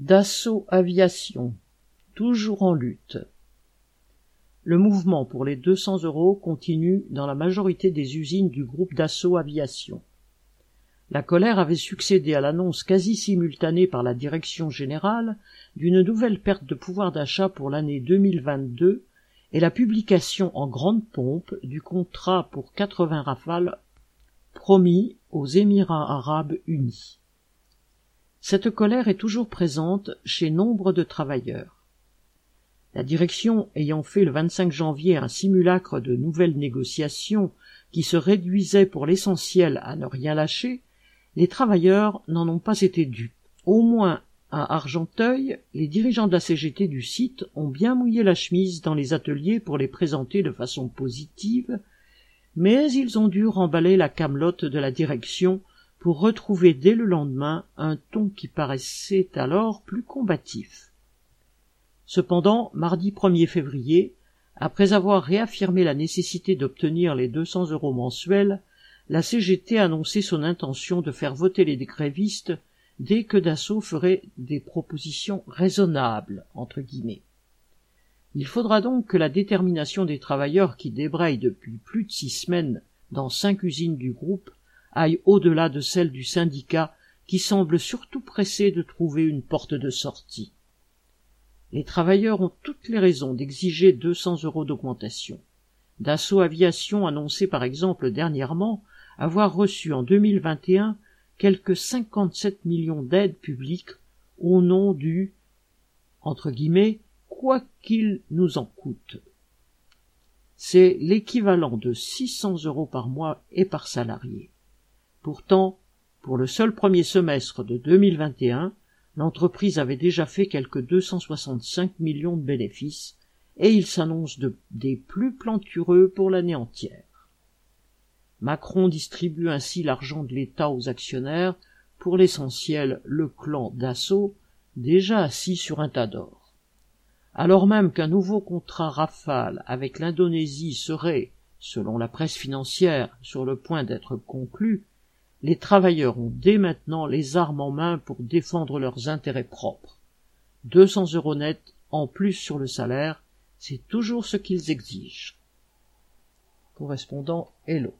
Dassault Aviation, toujours en lutte. Le mouvement pour les 200 euros continue dans la majorité des usines du groupe Dassault Aviation. La colère avait succédé à l'annonce quasi simultanée par la direction générale d'une nouvelle perte de pouvoir d'achat pour l'année 2022 et la publication en grande pompe du contrat pour 80 rafales promis aux Émirats arabes unis. Cette colère est toujours présente chez nombre de travailleurs. La direction ayant fait le 25 janvier un simulacre de nouvelles négociations qui se réduisait pour l'essentiel à ne rien lâcher, les travailleurs n'en ont pas été dus. Au moins à Argenteuil, les dirigeants de la CGT du site ont bien mouillé la chemise dans les ateliers pour les présenter de façon positive, mais ils ont dû remballer la camelote de la direction pour retrouver dès le lendemain un ton qui paraissait alors plus combatif. Cependant, mardi 1er février, après avoir réaffirmé la nécessité d'obtenir les 200 euros mensuels, la CGT a annoncé son intention de faire voter les grévistes dès que Dassault ferait des propositions raisonnables, entre guillemets. Il faudra donc que la détermination des travailleurs qui débrayent depuis plus de six semaines dans cinq usines du groupe aille au-delà de celle du syndicat qui semble surtout pressé de trouver une porte de sortie. Les travailleurs ont toutes les raisons d'exiger 200 euros d'augmentation. Dassault Aviation annonçait par exemple dernièrement avoir reçu en 2021 quelques 57 millions d'aides publiques au nom du entre guillemets quoi qu'il nous en coûte. C'est l'équivalent de 600 euros par mois et par salarié. Pourtant, pour le seul premier semestre de 2021, l'entreprise avait déjà fait quelques 265 millions de bénéfices et il s'annonce de, des plus plantureux pour l'année entière. Macron distribue ainsi l'argent de l'État aux actionnaires, pour l'essentiel le clan d'assaut, déjà assis sur un tas d'or. Alors même qu'un nouveau contrat rafale avec l'Indonésie serait, selon la presse financière, sur le point d'être conclu, les travailleurs ont dès maintenant les armes en main pour défendre leurs intérêts propres. Deux cents euros nets en plus sur le salaire, c'est toujours ce qu'ils exigent. Correspondant Hello.